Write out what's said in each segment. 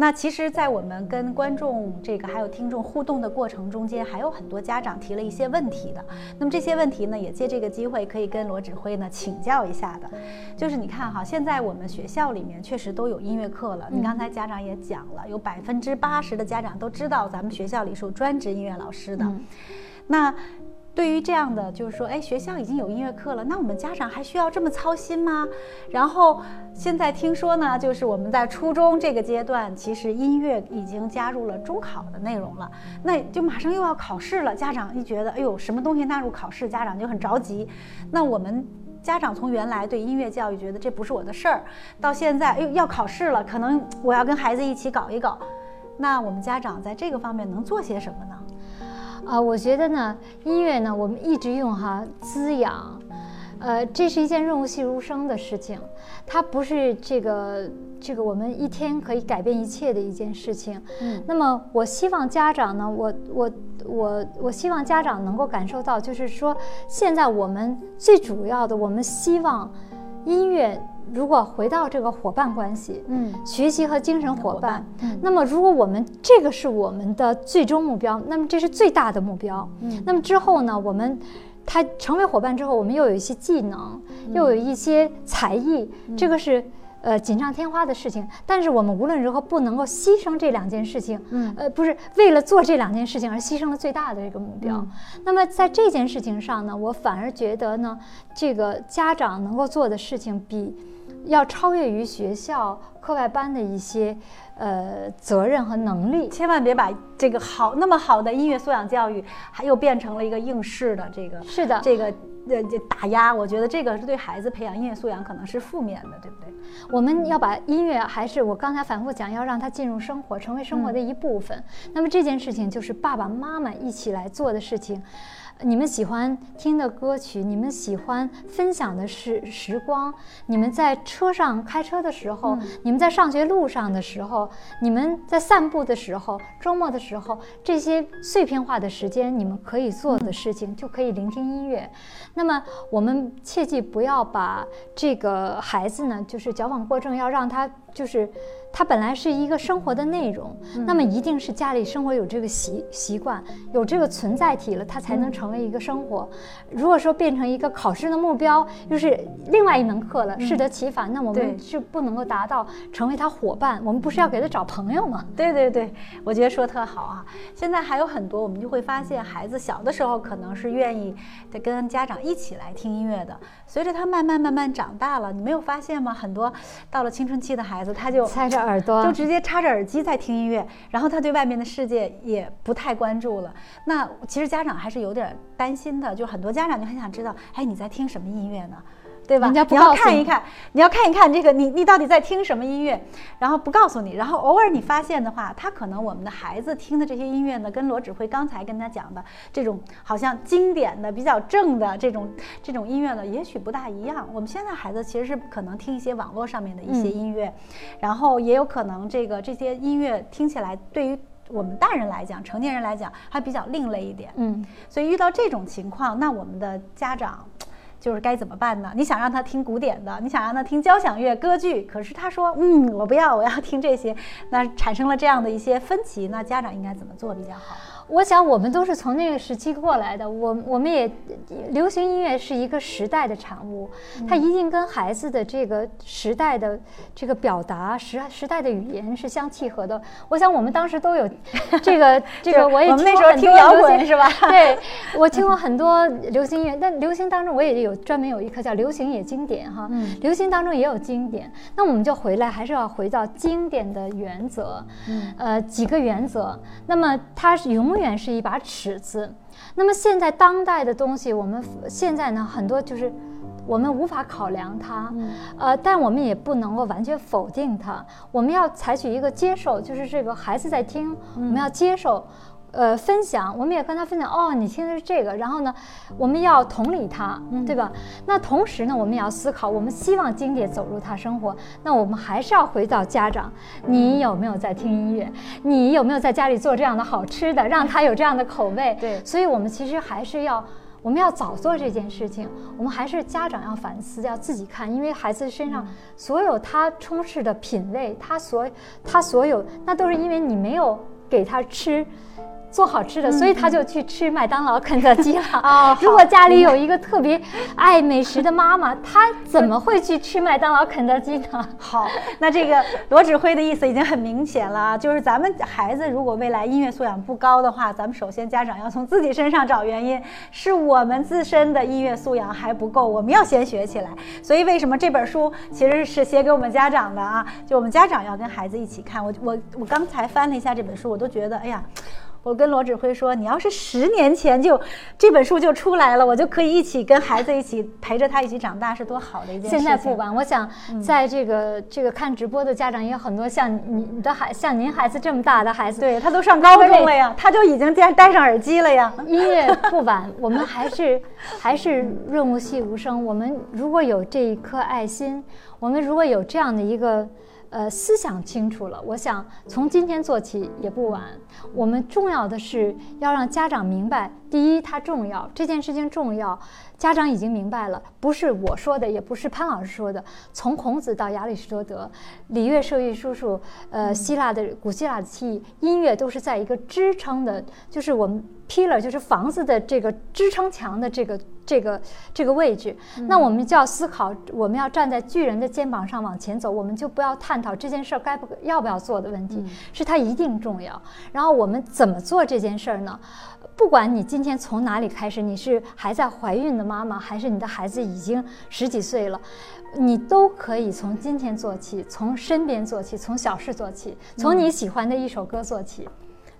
那其实，在我们跟观众这个还有听众互动的过程中间，还有很多家长提了一些问题的。那么这些问题呢，也借这个机会可以跟罗指挥呢请教一下的。就是你看哈，现在我们学校里面确实都有音乐课了。你刚才家长也讲了，有百分之八十的家长都知道咱们学校里是有专职音乐老师的。那对于这样的，就是说，哎，学校已经有音乐课了，那我们家长还需要这么操心吗？然后现在听说呢，就是我们在初中这个阶段，其实音乐已经加入了中考的内容了，那就马上又要考试了，家长一觉得，哎呦，什么东西纳入考试，家长就很着急。那我们家长从原来对音乐教育觉得这不是我的事儿，到现在，哎呦，要考试了，可能我要跟孩子一起搞一搞。那我们家长在这个方面能做些什么呢？啊，我觉得呢，音乐呢，我们一直用哈滋养，呃，这是一件润物细无声的事情，它不是这个这个我们一天可以改变一切的一件事情。嗯，那么我希望家长呢，我我我我希望家长能够感受到，就是说现在我们最主要的，我们希望音乐。如果回到这个伙伴关系，嗯，学习和精神伙伴，那么如果我们这个是我们的最终目标，那么这是最大的目标。嗯，那么之后呢，我们他成为伙伴之后，我们又有一些技能，又有一些才艺，这个是。呃，锦上添花的事情，但是我们无论如何不能够牺牲这两件事情，嗯，呃，不是为了做这两件事情而牺牲了最大的这个目标。那么在这件事情上呢，我反而觉得呢，这个家长能够做的事情比要超越于学校课外班的一些呃责任和能力。千万别把这个好那么好的音乐素养教育，还又变成了一个应试的这个是的这个。呃，这打压，我觉得这个是对孩子培养音乐素养可能是负面的，对不对？我们要把音乐，还是我刚才反复讲，要让它进入生活，成为生活的一部分。那么这件事情就是爸爸妈妈一起来做的事情。你们喜欢听的歌曲，你们喜欢分享的时时光，你们在车上开车的时候，你们在上学路上的时候，你们在散步的时候，周末的时候，这些碎片化的时间，你们可以做的事情，就可以聆听音乐。那么我们切记不要把这个孩子呢，就是矫枉过正，要让他就是。它本来是一个生活的内容，那么一定是家里生活有这个习习惯，有这个存在体了，它才能成为一个生活。如果说变成一个考试的目标，又是另外一门课了，适得其反，那我们是不能够达到成为他伙伴。我们不是要给他找朋友吗？对对对，我觉得说特好啊。现在还有很多，我们就会发现，孩子小的时候可能是愿意得跟家长一起来听音乐的，随着他慢慢慢慢长大了，你没有发现吗？很多到了青春期的孩子，他就塞着。耳朵就直接插着耳机在听音乐，然后他对外面的世界也不太关注了。那其实家长还是有点担心的，就很多家长就很想知道，哎，你在听什么音乐呢？对吧？你要看一看，你要看一看这个，你你到底在听什么音乐？然后不告诉你，然后偶尔你发现的话，他可能我们的孩子听的这些音乐呢，跟罗指挥刚才跟他讲的这种好像经典的、比较正的这种这种音乐呢，也许不大一样。我们现在孩子其实是可能听一些网络上面的一些音乐，然后也有可能这个这些音乐听起来对于我们大人来讲、成年人来讲还比较另类一点。嗯，所以遇到这种情况，那我们的家长。就是该怎么办呢？你想让他听古典的，你想让他听交响乐、歌剧，可是他说，嗯，我不要，我要听这些，那产生了这样的一些分歧，那家长应该怎么做比较好？我想我们都是从那个时期过来的，我我们也流行音乐是一个时代的产物，它一定跟孩子的这个时代的这个表达时时代的语言是相契合的。我想我们当时都有 这个这个，我也听过很多摇滚是吧？对，我听过很多流行音乐，但流行当中我也有专门有一课叫流行也经典哈，流行当中也有经典，那我们就回来还是要回到经典的原则，呃几个原则，那么它是永远。远是一把尺子，那么现在当代的东西，我们现在呢很多就是我们无法考量它，呃，但我们也不能够完全否定它，我们要采取一个接受，就是这个孩子在听，我们要接受。呃，分享，我们也跟他分享哦，你听的是这个，然后呢，我们要同理他，对吧？那同时呢，我们也要思考，我们希望经典走入他生活，那我们还是要回到家长，你有没有在听音乐？你有没有在家里做这样的好吃的，让他有这样的口味？对，所以我们其实还是要。我们要早做这件事情。我们还是家长要反思，要自己看，因为孩子身上所有他充斥的品味，他所他所有，那都是因为你没有给他吃。做好吃的，所以他就去吃麦当劳、肯德基了。哦，如果家里有一个特别爱美食的妈妈，她怎么会去吃麦当劳、肯德基呢？好，那这个罗指挥的意思已经很明显了啊，就是咱们孩子如果未来音乐素养不高的话，咱们首先家长要从自己身上找原因，是我们自身的音乐素养还不够，我们要先学起来。所以为什么这本书其实是写给我们家长的啊？就我们家长要跟孩子一起看。我我我刚才翻了一下这本书，我都觉得，哎呀。我跟罗指挥说：“你要是十年前就这本书就出来了，我就可以一起跟孩子一起陪着他一起长大，是多好的一件事情。”现在不晚，我想在这个这个看直播的家长也有很多，像你的孩，像您孩子这么大的孩子，对他都上高中了呀，他就已经戴戴上耳机了呀。音乐不晚，我们还是 还是润物细无声。我们如果有这一颗爱心，我们如果有这样的一个。呃，思想清楚了，我想从今天做起也不晚。我们重要的是要让家长明白，第一，它重要，这件事情重要。家长已经明白了，不是我说的，也不是潘老师说的。从孔子到亚里士多德，礼乐射御叔叔，呃，希腊的古希腊的记忆，音乐都是在一个支撑的，就是我们 pillar，就是房子的这个支撑墙的这个这个这个位置。那我们就要思考，我们要站在巨人的肩膀上往前走，我们就不要探讨这件事儿该不要不要做的问题，是它一定重要。然后我们怎么做这件事儿呢？不管你今今天从哪里开始，你是还在怀孕的妈妈，还是你的孩子已经十几岁了，你都可以从今天做起，从身边做起，从小事做起，从你喜欢的一首歌做起。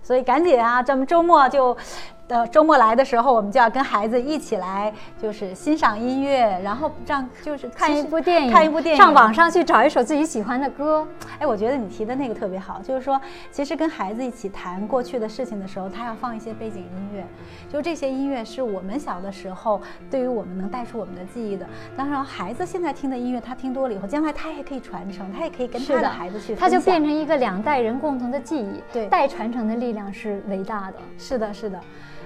所以赶紧啊，咱们周末就。呃，周末来的时候，我们就要跟孩子一起来，就是欣赏音乐，然后让就是看一部电影，看一部电影，上网上去找一首自己喜欢的歌。哎，我觉得你提的那个特别好，就是说，其实跟孩子一起谈过去的事情的时候，他要放一些背景音乐，就这些音乐是我们小的时候对于我们能带出我们的记忆的。当然，孩子现在听的音乐，他听多了以后，将来他也可以传承，他也可以跟他的孩子去，他就变成一个两代人共同的记忆。对，代传承的力量是伟大的。是的，是的。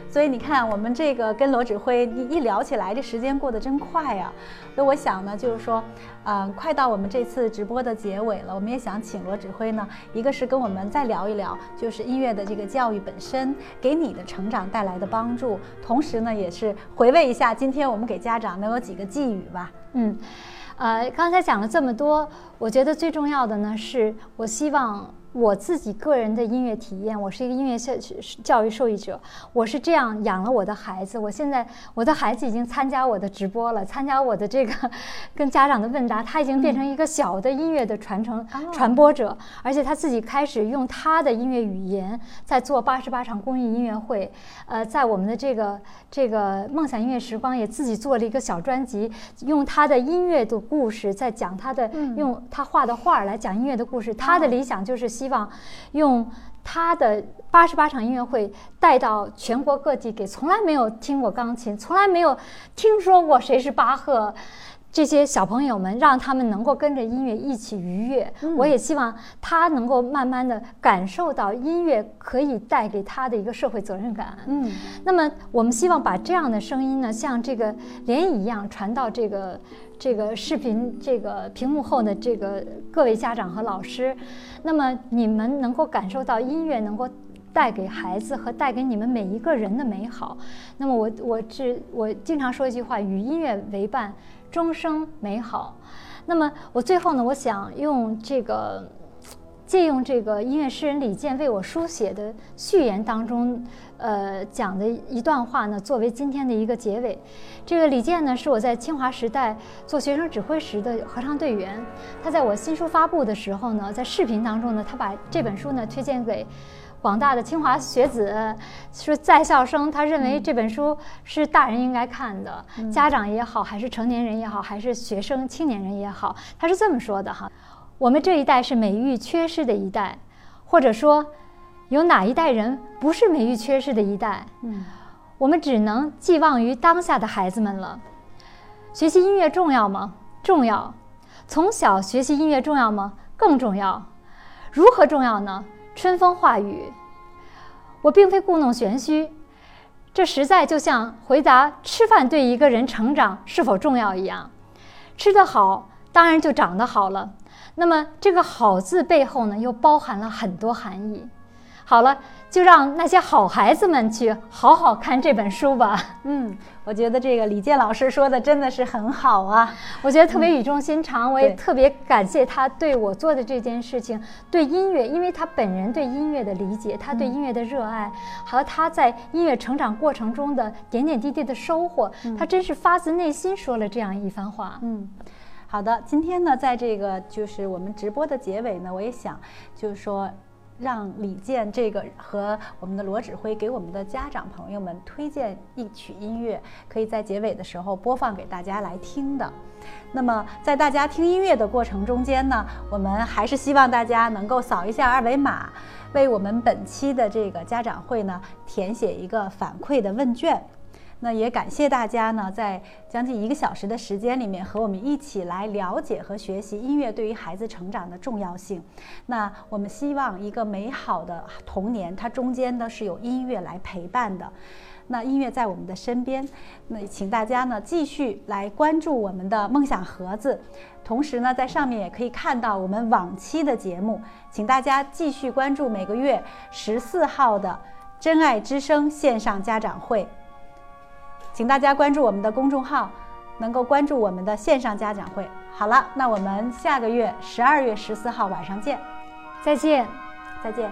所以你看，我们这个跟罗指挥一一聊起来，这时间过得真快呀。所以我想呢，就是说，呃，快到我们这次直播的结尾了，我们也想请罗指挥呢，一个是跟我们再聊一聊，就是音乐的这个教育本身给你的成长带来的帮助，同时呢，也是回味一下今天我们给家长能有几个寄语吧。嗯，呃，刚才讲了这么多，我觉得最重要的呢，是我希望。我自己个人的音乐体验，我是一个音乐教教育受益者，我是这样养了我的孩子。我现在我的孩子已经参加我的直播了，参加我的这个 跟家长的问答，他已经变成一个小的音乐的传承传播者，而且他自己开始用他的音乐语言在做八十八场公益音乐会。呃，在我们的这个这个梦想音乐时光也自己做了一个小专辑，用他的音乐的故事在讲他的，用他画的画来讲音乐的故事。他的理想就是希。希望用他的八十八场音乐会带到全国各地，给从来没有听过钢琴、从来没有听说过谁是巴赫这些小朋友们，让他们能够跟着音乐一起愉悦。我也希望他能够慢慢的感受到音乐可以带给他的一个社会责任感。嗯，那么我们希望把这样的声音呢，像这个涟漪一样传到这个。这个视频这个屏幕后的这个各位家长和老师，那么你们能够感受到音乐能够带给孩子和带给你们每一个人的美好。那么我我是我经常说一句话：与音乐为伴，终生美好。那么我最后呢，我想用这个借用这个音乐诗人李健为我书写的序言当中。呃，讲的一段话呢，作为今天的一个结尾。这个李健呢，是我在清华时代做学生指挥时的合唱队员。他在我新书发布的时候呢，在视频当中呢，他把这本书呢推荐给广大的清华学子，说在校生，他认为这本书是大人应该看的，家长也好，还是成年人也好，还是学生青年人也好，他是这么说的哈：我们这一代是美育缺失的一代，或者说。有哪一代人不是美育缺失的一代？嗯，我们只能寄望于当下的孩子们了。学习音乐重要吗？重要。从小学习音乐重要吗？更重要。如何重要呢？春风化雨。我并非故弄玄虚，这实在就像回答吃饭对一个人成长是否重要一样。吃得好，当然就长得好了。那么这个“好”字背后呢，又包含了很多含义。好了，就让那些好孩子们去好好看这本书吧。嗯，我觉得这个李健老师说的真的是很好啊，我觉得特别语重心长。我也特别感谢他对我做的这件事情，对音乐，因为他本人对音乐的理解，他对音乐的热爱，和他在音乐成长过程中的点点滴滴的收获，他真是发自内心说了这样一番话。嗯，好的，今天呢，在这个就是我们直播的结尾呢，我也想就是说。让李健这个和我们的罗指挥给我们的家长朋友们推荐一曲音乐，可以在结尾的时候播放给大家来听的。那么在大家听音乐的过程中间呢，我们还是希望大家能够扫一下二维码，为我们本期的这个家长会呢填写一个反馈的问卷。那也感谢大家呢，在将近一个小时的时间里面，和我们一起来了解和学习音乐对于孩子成长的重要性。那我们希望一个美好的童年，它中间呢是有音乐来陪伴的。那音乐在我们的身边，那请大家呢继续来关注我们的梦想盒子，同时呢在上面也可以看到我们往期的节目，请大家继续关注每个月十四号的真爱之声线上家长会。请大家关注我们的公众号，能够关注我们的线上家长会。好了，那我们下个月十二月十四号晚上见，再见，再见。